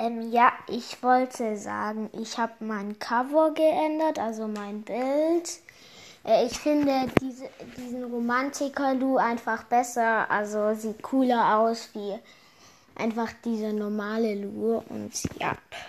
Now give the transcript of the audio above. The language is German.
Ähm, ja, ich wollte sagen, ich habe mein Cover geändert, also mein Bild. Äh, ich finde diese, diesen Romantiker-Lu einfach besser, also sieht cooler aus wie einfach diese normale Lu und ja.